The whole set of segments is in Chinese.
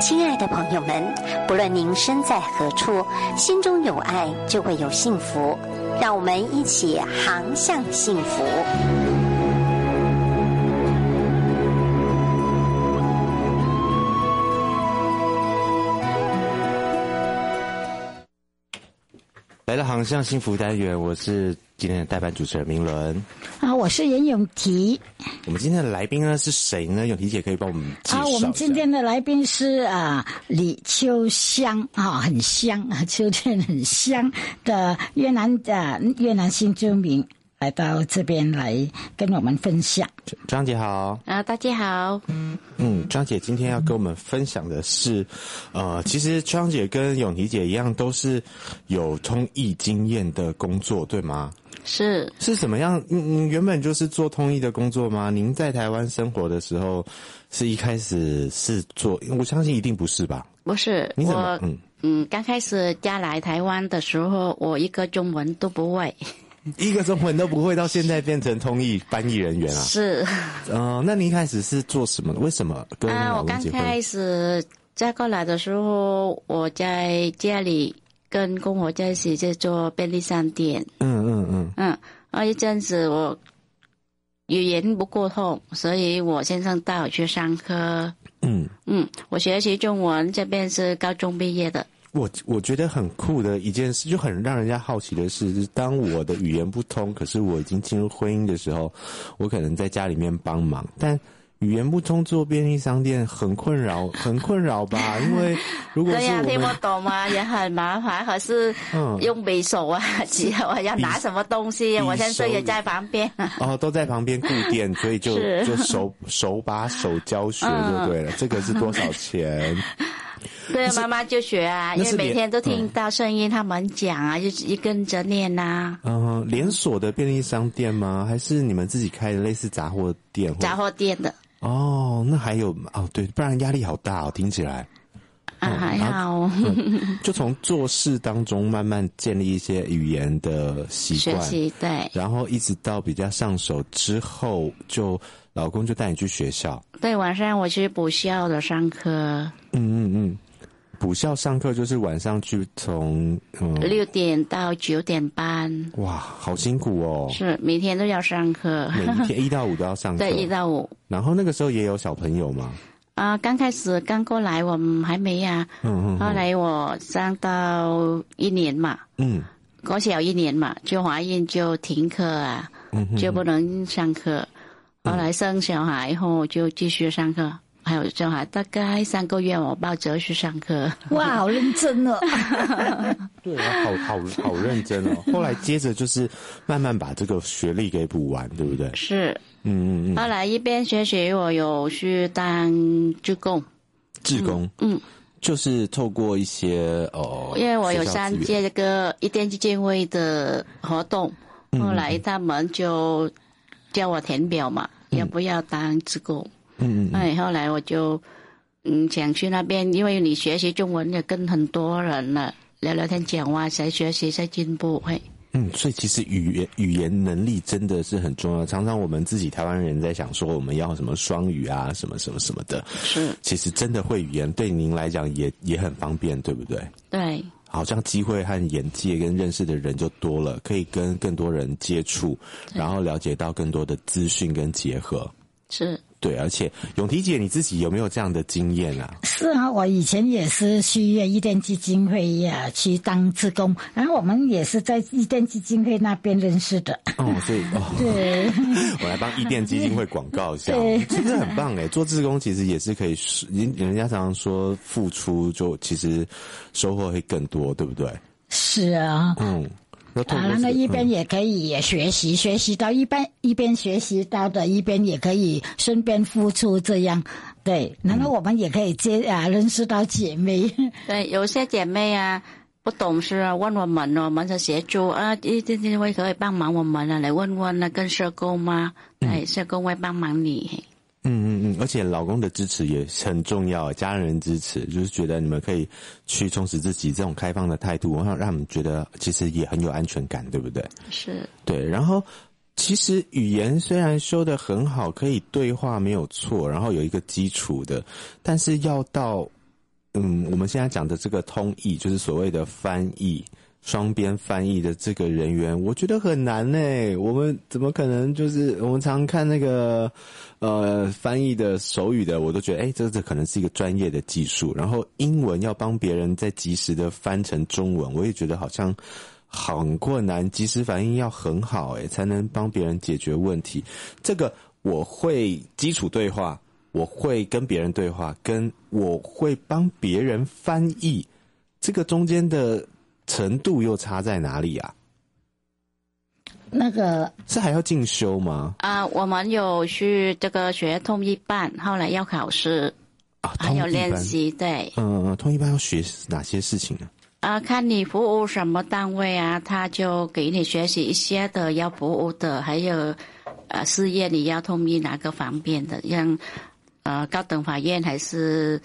亲爱的朋友们，不论您身在何处，心中有爱就会有幸福。让我们一起航向幸福。来到航向幸福单元，我是今天的代班主持人明伦，我是严永提。我们今天的来宾呢是谁呢？永提姐可以帮我们介绍。啊，我们今天的来宾是啊李秋香啊，很香啊，秋天很香的越南的越南新居民。来到这边来跟我们分享，张姐好啊，大家好，嗯嗯，张姐今天要跟我们分享的是，呃，其实张姐跟永琪姐一样，都是有通译经验的工作，对吗？是是什么样？嗯嗯，原本就是做通译的工作吗？您在台湾生活的时候，是一开始是做？我相信一定不是吧？不是，你怎么？我嗯嗯，刚开始嫁来台湾的时候，我一个中文都不会。一个中文都不会，到现在变成通译翻译人员啊？是，嗯、呃，那你一开始是做什么？为什么跟老公结婚？啊，我刚开始嫁过来的时候，我在家里跟公婆在一起在做便利商店。嗯嗯嗯。嗯，啊，一阵子我语言不过通，所以我先生带我去上课。嗯嗯，我学习中文，这边是高中毕业的。我我觉得很酷的一件事，就很让人家好奇的是，就是当我的语言不通，可是我已经进入婚姻的时候，我可能在家里面帮忙，但语言不通做便利商店很困扰，很困扰吧？因为如果是我听不懂嘛，也很麻烦，可是用匕首啊，之后要拿什么东西，我先生也在旁边，哦，都在旁边顾店，所以就就手手把手教学就对了。嗯、这个是多少钱？对，妈妈就学啊，因为每天都听到声音，他们讲啊，就一跟着念呐。嗯，连锁的便利商店吗？还是你们自己开的类似杂货店？杂货店的。哦，那还有哦，对，不然压力好大哦，听起来。啊，还好。就从做事当中慢慢建立一些语言的习惯，学习对。然后一直到比较上手之后，就老公就带你去学校。对，晚上我去补校的上课。嗯嗯嗯。补校上课就是晚上去从嗯六点到九点半，哇，好辛苦哦！是每天都要上课，每天一到五都要上课，对，一到五。然后那个时候也有小朋友吗？啊，刚开始刚过来我们还没呀，嗯嗯。后来我上到一年嘛，嗯，国小一年嘛，就怀孕就停课啊，嗯，就不能上课。后来生小孩以后就继续上课。还有小孩大概三个月，我抱着去上课。哇，好认真哦！对啊，好好好认真哦。后来接着就是慢慢把这个学历给补完，对不对？是，嗯嗯嗯。后来一边学习，我有去当志工。志工，嗯，就是透过一些哦，因为我有参加这个一电基金会的活动，后来他们就叫我填表嘛，嗯、要不要当志工？嗯嗯，哎，后来我就嗯想去那边，因为你学习中文也跟很多人了聊聊天讲话，才学习才进步。会，嗯，所以其实语言语言能力真的是很重要。常常我们自己台湾人在想说我们要什么双语啊，什么什么什么的。是，其实真的会语言对您来讲也也很方便，对不对？对，好像机会和眼界跟认识的人就多了，可以跟更多人接触，然后了解到更多的资讯跟结合。是。对，而且永琪姐，你自己有没有这样的经验啊？是啊，我以前也是去伊甸基金会呀，去当志工，然后我们也是在伊甸基金会那边认识的。哦，所以哦，对，我来帮伊甸基金会广告一下，对，其实很棒哎，做志工其实也是可以，人人家常常说付出就其实收获会更多，对不对？是啊，嗯。啊，那一边也可以也学习，嗯、学习到一边一边学习到的，一边也可以顺便付出，这样对。然后我们也可以接啊，认识到姐妹。对，有些姐妹啊不懂事啊，问我们，我们就协助啊，一定定会可以帮忙我们啊，来问问那，跟社工吗？对，社工会帮忙你。嗯嗯嗯，而且老公的支持也很重要，家人支持就是觉得你们可以去充实自己，这种开放的态度，然后让你们觉得其实也很有安全感，对不对？是。对，然后其实语言虽然说的很好，可以对话没有错，然后有一个基础的，但是要到嗯，我们现在讲的这个通译，就是所谓的翻译。双边翻译的这个人员，我觉得很难呢。我们怎么可能就是我们常看那个呃翻译的手语的，我都觉得哎，这这可能是一个专业的技术。然后英文要帮别人再及时的翻成中文，我也觉得好像很困难，及时反应要很好，哎，才能帮别人解决问题。这个我会基础对话，我会跟别人对话，跟我会帮别人翻译，这个中间的。程度又差在哪里啊？那个是还要进修吗？啊，我们有去这个学通一班，后来要考试啊，还有练习。对，嗯嗯，通一班要学哪些事情呢？啊，看你服务什么单位啊，他就给你学习一些的要服务的，还有呃，事业你要通一哪个方面的，像呃高等法院还是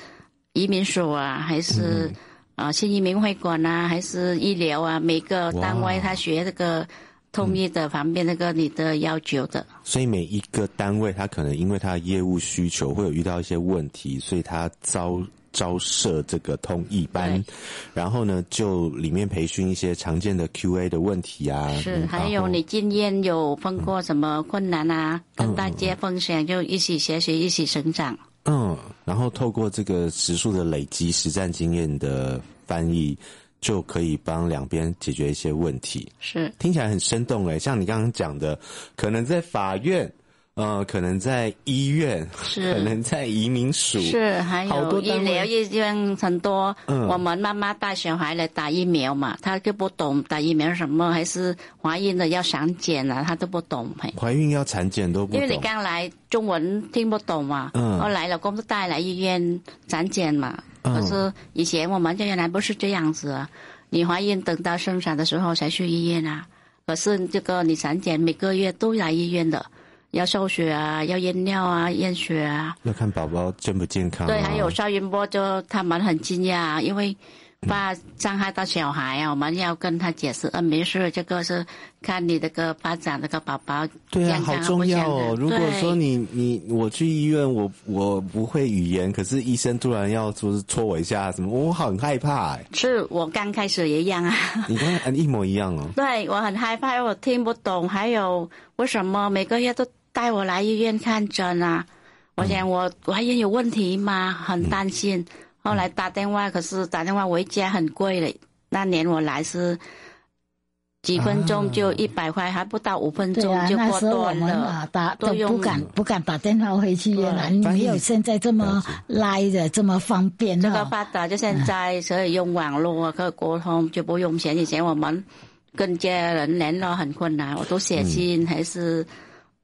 移民署啊，还是、嗯。啊，新移民会馆啊，还是医疗啊？每个单位他学这个通译的方面，那个你的要求的。所以每一个单位，他可能因为他的业务需求会有遇到一些问题，所以他招招设这个通译班，然后呢，就里面培训一些常见的 QA 的问题啊。是，还有你经验有碰过什么困难啊？嗯、跟大家分享，就一起学习，一起成长。嗯，然后透过这个时数的累积，实战经验的翻译，就可以帮两边解决一些问题。是，听起来很生动诶，像你刚刚讲的，可能在法院。呃，可能在医院，是 可能在移民署，是还有医疗医院很多。嗯，我们妈妈带小孩来打疫苗嘛，她就不懂打疫苗什么，还是怀孕了要产检啊，她都不懂。怀孕要产检都不懂。因为你刚来，中文听不懂嘛。嗯。后来老公都带来医院产检嘛。嗯。可是以前我们原来不是这样子啊，你怀孕等到生产的时候才去医院啊。可是这个你产检每个月都来医院的。要抽血啊，要验尿啊，验血啊，要看宝宝健不健康，啊。对，还有超音波，就他们很惊讶，因为怕伤害到小孩啊，嗯、我们要跟他解释，嗯、啊，没事，这个是看你这个发展这个宝宝。对啊，好重要哦。如果说你你我去医院，我我不会语言，可是医生突然要说是戳我一下什么，我很害怕哎。是我刚开始也一样啊。你刚才一模一样哦。对，我很害怕，我听不懂，还有为什么每个月都。带我来医院看诊啊！我想我怀孕有问题吗？很担心。后来打电话，可是打电话回家很贵嘞。那年我来是几分钟就一百块，还不到五分钟就过断了。啊、打都不敢不敢打电话回去，原来没有现在这么来的这么方便。这个发达就现在，所以用网络可以沟通，就不用钱。以前我们跟家人联络很困难，我都写信还是。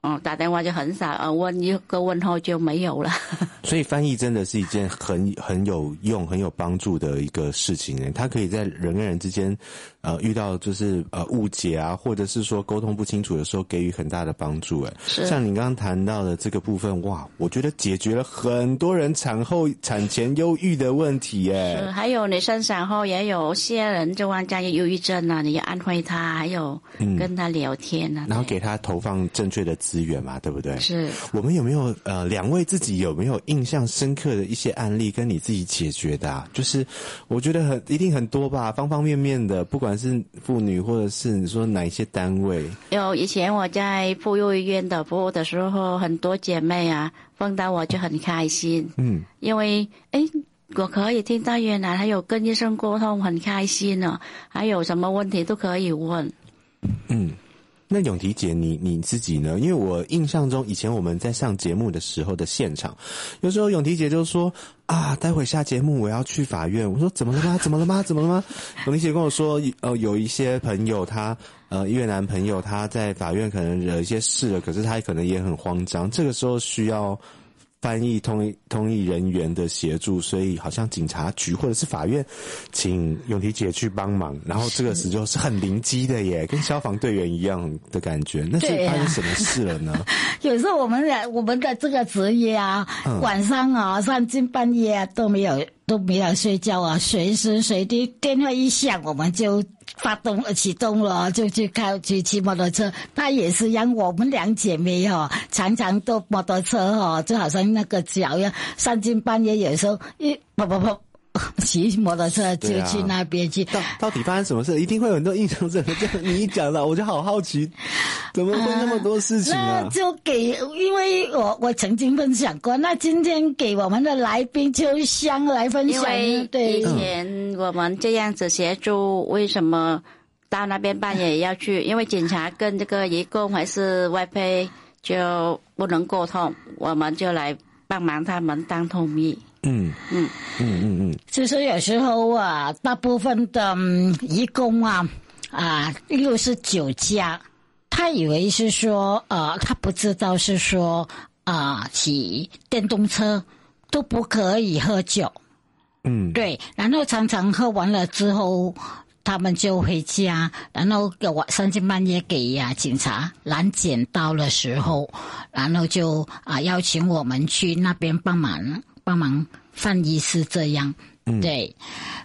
哦，打电话就很少，呃，问一个问候就没有了。所以翻译真的是一件很很有用、很有帮助的一个事情呢。它可以在人跟人之间，呃，遇到就是呃误解啊，或者是说沟通不清楚的时候，给予很大的帮助。哎，像你刚刚谈到的这个部分，哇，我觉得解决了很多人产后、产前忧郁的问题。哎，还有你生产后也有些人就患上忧郁症啊，你要安慰他，还有跟他聊天啊，嗯、然后给他投放正确的资源嘛，对不对？是我们有没有呃，两位自己有没有印象深刻的一些案例跟你自己解决的啊？就是我觉得很一定很多吧，方方面面的，不管是妇女或者是你说哪一些单位。有以前我在妇幼医院的服务的时候，很多姐妹啊碰到我就很开心，嗯，因为哎，我可以听到原来还有跟医生沟通，很开心呢，还有什么问题都可以问，嗯。那咏缇姐，你你自己呢？因为我印象中，以前我们在上节目的时候的现场，有时候咏缇姐就说啊，待会下节目我要去法院。我说怎么了吗？怎么了吗？怎么了吗？咏缇姐跟我说，呃，有一些朋友他呃越南朋友他在法院可能惹一些事了，可是他可能也很慌张，这个时候需要。翻译通译通译人员的协助，所以好像警察局或者是法院，请咏缇姐去帮忙。然后这个时候是很灵机的耶，跟消防队员一样的感觉。那是发生什么事了呢？啊、有时候我们的我们的这个职业啊，嗯、晚上啊三更半夜啊都没有都没有睡觉啊，随时随地电话一响我们就发动启动了，就去开去骑摩托车。他也是让我们两姐妹哈，常常坐摩托车哈，就好像那个脚一样，三更半夜有时候一跑跑跑。骑摩托车就去那边去，到到底发生什么事？一定会有很多印象深刻。就你一讲到，我就好好奇，怎么会那么多事情啊？那就给，因为我我曾经分享过，那今天给我们的来宾秋香来分享。对，以前我们这样子协助，为什么到那边半夜也要去？因为警察跟这个移工还是外配就不能沟通，我们就来帮忙他们当通译。嗯嗯嗯嗯嗯，就是有时候啊，大部分的移工啊啊，又是酒驾，他以为是说呃，他不知道是说啊，骑电动车都不可以喝酒。嗯，对，然后常常喝完了之后，他们就回家，然后给我三更半夜给呀、啊、警察拦检到的时候，然后就啊邀请我们去那边帮忙。帮忙翻译是这样，嗯、对。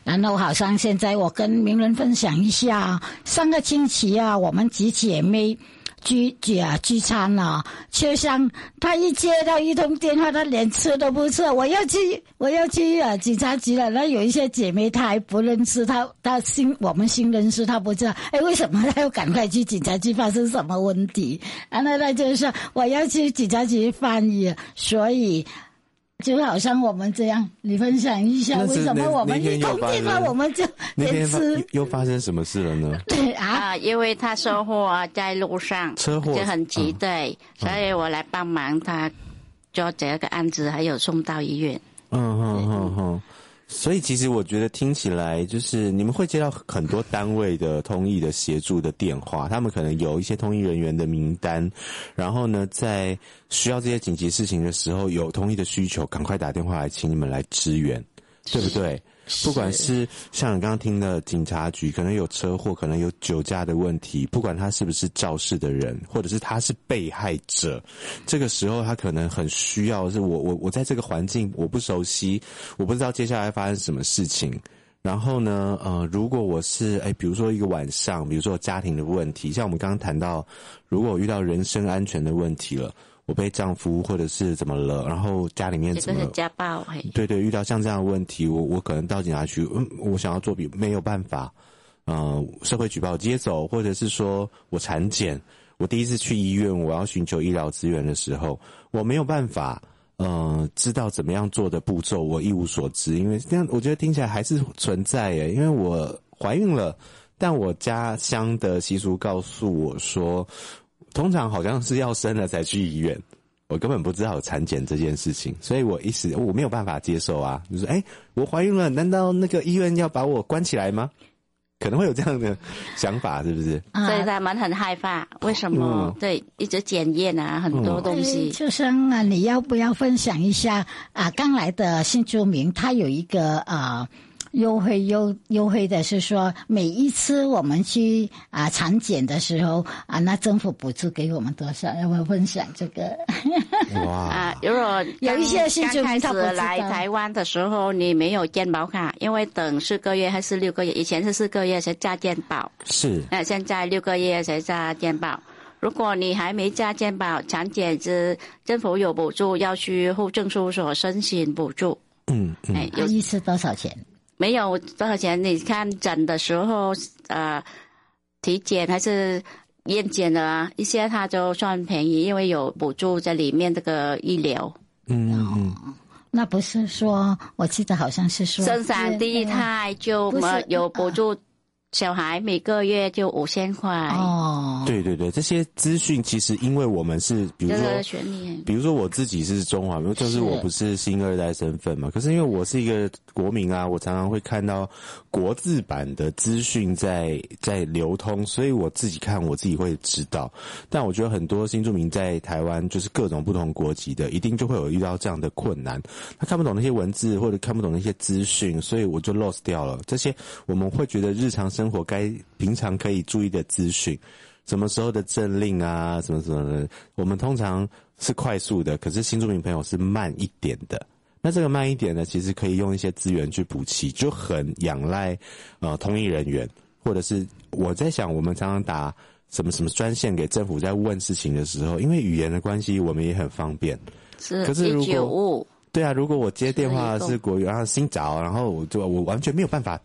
然后好像现在我跟名人分享一下，上个星期啊，我们几姐妹聚聚啊聚餐啊，就像她一接到一通电话，她连吃都不吃，我要去我要去啊警察局了。那有一些姐妹她还不认识，她她新我们新认识，她不知道，哎，为什么她要赶快去警察局？发生什么问题？然后她就说我要去警察局翻译，所以。就好像我们这样，你分享一下为什么我们一通电话我们就连吃？又发生什么事了呢？对啊，因为他车祸在路上，车祸就很急，对，所以我来帮忙他做这个案子，还有送到医院。嗯嗯嗯嗯。所以其实我觉得听起来就是你们会接到很多单位的通译的协助的电话，他们可能有一些通译人员的名单，然后呢，在需要这些紧急事情的时候，有通译的需求，赶快打电话来请你们来支援，对不对？不管是像你刚刚听的警察局，可能有车祸，可能有酒驾的问题，不管他是不是肇事的人，或者是他是被害者，这个时候他可能很需要是我我我在这个环境我不熟悉，我不知道接下来发生什么事情。然后呢，呃，如果我是哎，比如说一个晚上，比如说家庭的问题，像我们刚刚谈到，如果我遇到人身安全的问题了。我被丈夫或者是怎么了，然后家里面怎么？家暴。对对，遇到像这样的问题，我我可能到警察局，嗯，我想要作弊，没有办法，嗯、呃，社会举报接走，或者是说我产检，我第一次去医院，我要寻求医疗资源的时候，我没有办法，嗯、呃，知道怎么样做的步骤，我一无所知，因为这样我觉得听起来还是存在诶，因为我怀孕了，但我家乡的习俗告诉我说。通常好像是要生了才去医院，我根本不知道有产检这件事情，所以我一时我没有办法接受啊。就是哎、欸，我怀孕了，难道那个医院要把我关起来吗？可能会有这样的想法，是不是？所以他们很害怕。为什么？嗯、对，一直检验啊，很多东西。秋生啊，你要不要分享一下啊？刚来的新住民，他有一个啊。优惠优优惠的是说，每一次我们去啊产检的时候啊，那政府补助给我们多少？要不要分享这个？哇！啊，如果有一些新住民开始来台湾的时候，你没有健保卡，因为等四个月还是六个月，以前是四个月才加健保，是。那现在六个月才加健保。如果你还没加健保，产检是政府有补助，要去户政事务所申请补助。嗯嗯。哎，有一次多少钱？没有多少钱，你看诊的时候，呃，体检还是验检的一些，它就算便宜，因为有补助在里面。这个医疗，嗯嗯，那不是说，我记得好像是说，生产第一胎就有补助。小孩每个月就五千块。哦，对对对，这些资讯其实因为我们是，比如说，比如说我自己是中华，就是我不是新二代身份嘛，可是。因为我是一个国民啊，我常常会看到国字版的资讯在在流通，所以我自己看我自己会知道。但我觉得很多新住民在台湾，就是各种不同国籍的，一定就会有遇到这样的困难，他看不懂那些文字或者看不懂那些资讯，所以我就 lost 掉了。这些。我们会觉得日常生活该平常可以注意的资讯，什么时候的政令啊，什么什么的，我们通常是快速的，可是新住民朋友是慢一点的。那这个慢一点呢，其实可以用一些资源去补齐，就很仰赖呃通译人员。或者是我在想，我们常常打什么什么专线给政府，在问事情的时候，因为语言的关系，我们也很方便。是，可是如果对啊，如果我接电话是国语，然后新找，然后我就我完全没有办法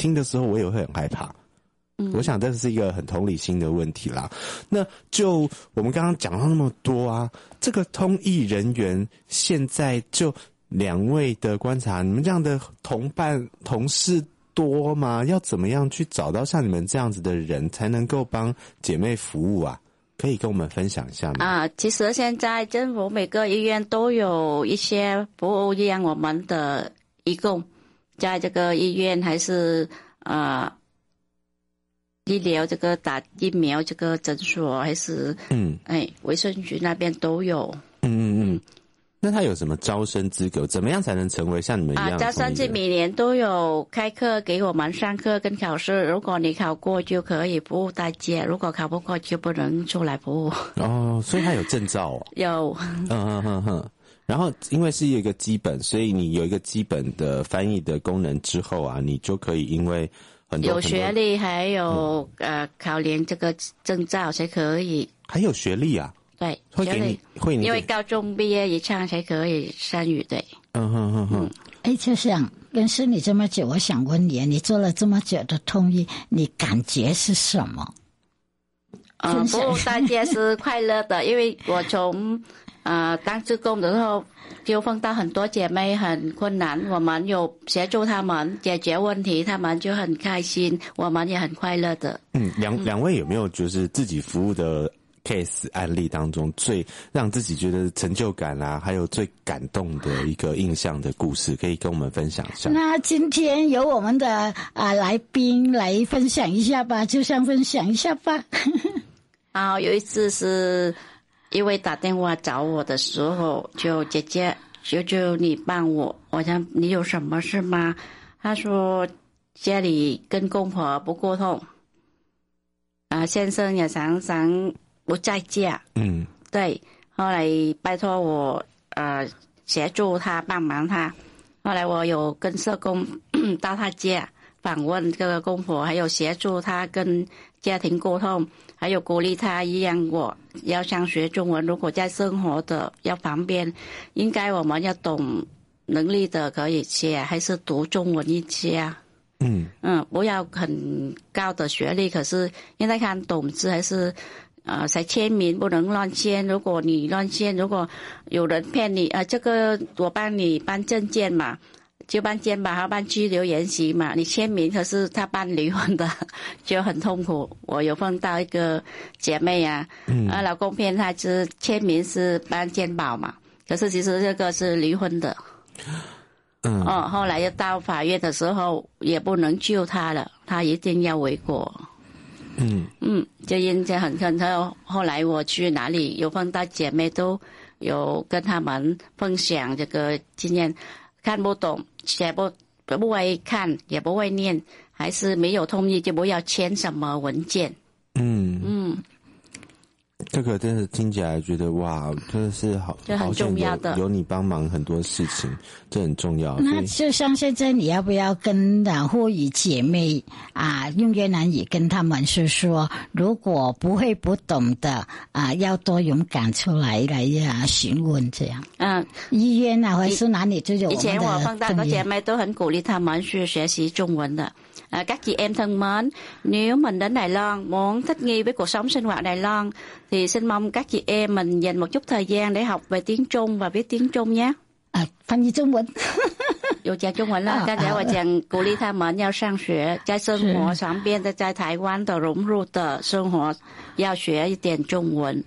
听的时候，我也会很害怕。嗯，我想这是一个很同理心的问题啦。那就我们刚刚讲到那么多啊，这个通译人员现在就两位的观察，你们这样的同伴同事多吗？要怎么样去找到像你们这样子的人，才能够帮姐妹服务啊？可以跟我们分享一下吗？啊，其实现在政府每个医院都有一些服务，让我们的义工在这个医院还是啊。医疗这个打疫苗这个诊所还是嗯哎卫生局那边都有嗯嗯嗯，那他有什么招生资格？怎么样才能成为像你们一样？啊，招生是每年都有开课给我们上课跟考试，如果你考过就可以服务大家，如果考不过就不能出来服务。哦，所以他有证照哦。有。嗯嗯嗯嗯。然后因为是一个基本，所以你有一个基本的翻译的功能之后啊，你就可以因为。有学历，还有、嗯、呃，考联这个证照才可以。还有学历啊？对，会给你会你，因为高中毕业以上才可以参与。对，嗯哼哼哼。哎，就像认识你这么久，我想问你，你做了这么久的通译，你感觉是什么？嗯、呃，服务大家是快乐的，因为我从呃当志工的时候。就碰到很多姐妹很困难，我们有协助他们解决问题，他们就很开心，我们也很快乐的。嗯，两两位有没有就是自己服务的 case 案例当中最让自己觉得成就感啊，还有最感动的一个印象的故事，可以跟我们分享一下？那今天由我们的啊来宾来分享一下吧，就像分享一下吧。啊，有一次是。因为打电话找我的时候，就姐姐，求求你帮我。我想你有什么事吗？他说家里跟公婆不沟通，啊，先生也常常不在家。嗯，对。后来拜托我，呃，协助他帮忙他。后来我有跟社工 到他家访问这个公婆，还有协助他跟家庭沟通。还有鼓励他一样，我要想学中文。如果在生活的要方便，应该我们要懂能力的可以写，还是读中文一些啊？嗯嗯，不要很高的学历，可是应该看懂字，还是呃，才签名不能乱签。如果你乱签，如果有人骗你，啊、呃，这个我帮你办证件嘛。就办签吧，他办拘留延期嘛，你签名，可是他办离婚的，就很痛苦。我有碰到一个姐妹啊，嗯、啊，老公骗她，是签名是办健保嘛，可是其实这个是离婚的。嗯。哦，后来又到法院的时候，也不能救他了，他一定要回国。嗯。嗯，就因这很很后，后来我去哪里有碰到姐妹，都有跟他们分享这个经验。看不懂，写不不会看，也不会念，还是没有同意，就不要签什么文件。嗯嗯。这个真的听起来觉得哇，真的是好，这很重要的，有你帮忙很多事情，这很重要。那就像现在，你要不要跟啊呼吁姐妹啊用越南语跟他们是说，如果不会不懂的啊，要多勇敢出来来呀询问这样。嗯，医院啊，或是哪里都有。以前我碰到的姐妹都很鼓励他们去学习中文的。À, các chị em thân mến, nếu mình đến Đài Loan muốn thích nghi với cuộc sống sinh hoạt Đài Loan thì xin mong các chị em mình dành một chút thời gian để học về tiếng Trung và viết tiếng Trung nhé. À, 翻译中文。有讲中文了，刚才我讲鼓励他们要上学，在生活上边的在台湾的融入的生活，要学一点中文。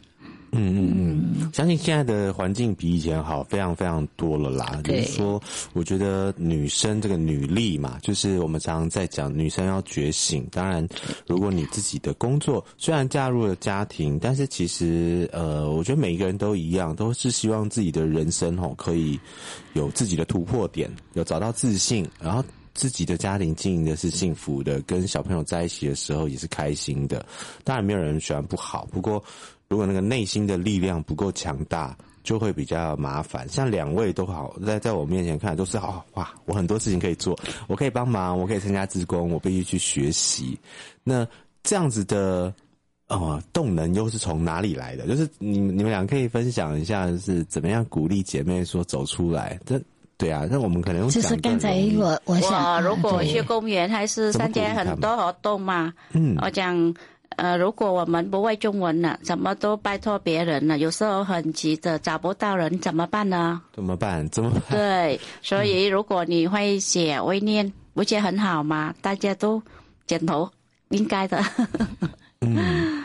嗯嗯嗯，相信现在的环境比以前好，非常非常多了啦。比如说，我觉得女生这个女力嘛，就是我们常常在讲女生要觉醒。当然，如果你自己的工作虽然嫁入了家庭，但是其实呃，我觉得每一个人都一样，都是希望自己的人生吼可以有自己的突破点，有找到自信，然后自己的家庭经营的是幸福的，跟小朋友在一起的时候也是开心的。当然，没有人喜欢不好，不过。如果那个内心的力量不够强大，就会比较麻烦。像两位都好，在在我面前看都是哦哇，我很多事情可以做，我可以帮忙，我可以参加职工，我必须去学习。那这样子的呃动能又是从哪里来的？就是你你们俩可以分享一下，是怎么样鼓励姐妹说走出来？这对啊，那我们可能就是刚才我我想，如果去公园还是参加很多活动嘛，嗯，我讲。呃，如果我们不会中文了，什么都拜托别人了，有时候很急的找不到人，怎么办呢？怎么办？怎么办？对，所以如果你会写会念，不觉得很好吗？大家都点头，应该的。嗯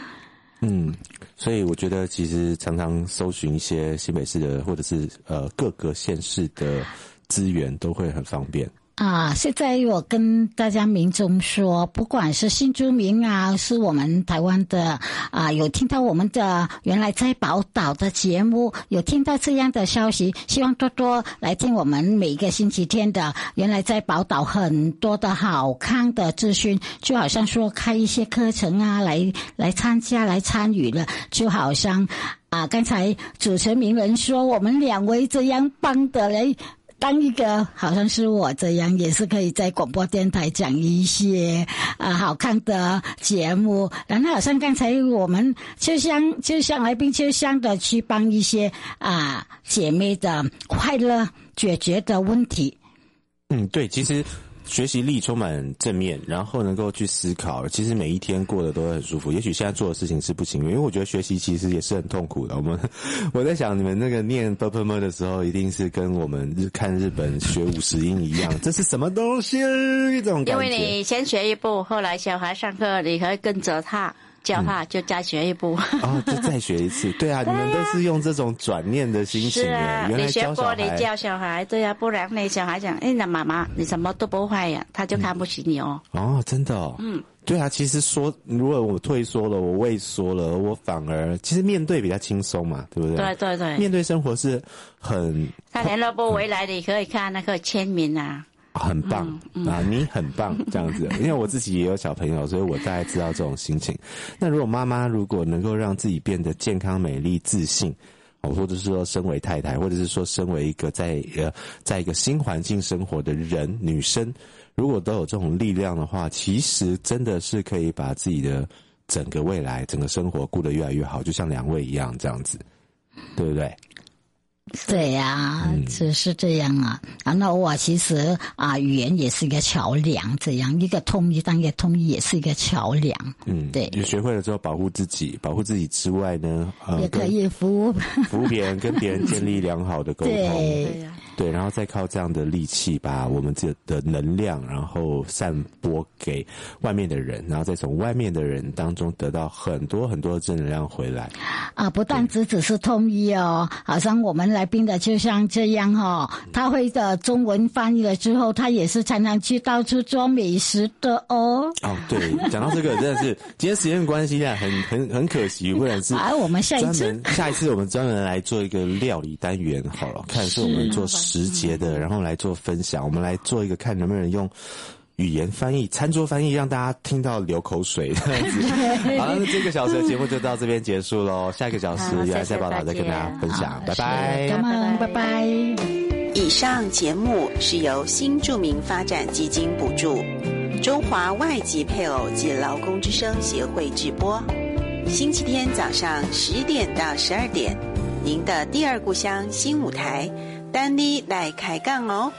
嗯，所以我觉得其实常常搜寻一些新北市的或者是呃各个县市的资源，都会很方便。啊，现在我跟大家民众说，不管是新住民啊，是我们台湾的啊，有听到我们的原来在宝岛的节目，有听到这样的消息，希望多多来听我们每个星期天的原来在宝岛很多的好康的资讯，就好像说开一些课程啊，来来参加来参与了，就好像啊，刚才主持人名人说我们两位这样帮的人。当一个好像是我这样，也是可以在广播电台讲一些啊好看的节目。然后好像刚才我们秋香秋香来宾秋香的去帮一些啊姐妹的快乐解决的问题。嗯，对，其实。学习力充满正面，然后能够去思考，其实每一天过得都很舒服。也许现在做的事情是不情愿，因为我觉得学习其实也是很痛苦的。我们 我在想，你们那个念 p u r p l e m e 的时候，一定是跟我们看日本学五十音一样，这是什么东西？一种感觉。因为你先学一步，后来小孩上课，你可以跟着他。教他就再学一步，嗯，哦，就再学一次。对啊，你们都是用这种转念的心情。是啊，你学过，你教小孩，对啊，不然那小孩讲，哎，那妈妈你什么都不会呀，他就看不起你哦。嗯、哦，真的哦。嗯，对啊，其实说，如果我退缩了，我畏缩了，我反而其实面对比较轻松嘛，对不对？对对对，面对生活是很。他联络部回来，你可以看那个签名啊。很棒、嗯嗯、啊，你很棒，这样子。因为我自己也有小朋友，所以我大概知道这种心情。那如果妈妈如果能够让自己变得健康、美丽、自信，哦或者是说身为太太，或者是说身为一个在呃在一个新环境生活的人，女生，如果都有这种力量的话，其实真的是可以把自己的整个未来、整个生活过得越来越好，就像两位一样这样子，对不对？对呀、啊，只是这样啊。然后我其实啊，语言也是一个桥梁，这样一个通一，当一个通一也是一个桥梁。嗯，对。你学会了之后，保护自己，保护自己之外呢，呃、也可以服务 服务别人，跟别人建立良好的沟通。对，然后再靠这样的力气，把我们这的能量，然后散播给外面的人，然后再从外面的人当中得到很多很多的正能量回来。啊，不但只只是通一哦，好像我们来宾的就像这样哈、哦，他会的中文翻译了之后，他也是常常去到处做美食的哦。哦，对，讲到这个真的是今天时间关系啊，很 很很可惜，不然是啊，我们下一次下一次我们专门来做一个料理单元好了，看是我们做。时节的，然后来做分享。我们来做一个，看能不能用语言翻译、餐桌翻译，让大家听到流口水 这样子。好了，那这个小时的节目就到这边结束喽。下一个小时，原来在宝岛再跟大家分享。拜拜，拜拜，拜拜。以上节目是由新著名发展基金补助，中华外籍配偶及劳工之声协会直播。星期天早上十点到十二点，您的第二故乡新舞台。丹妮来开杠哦。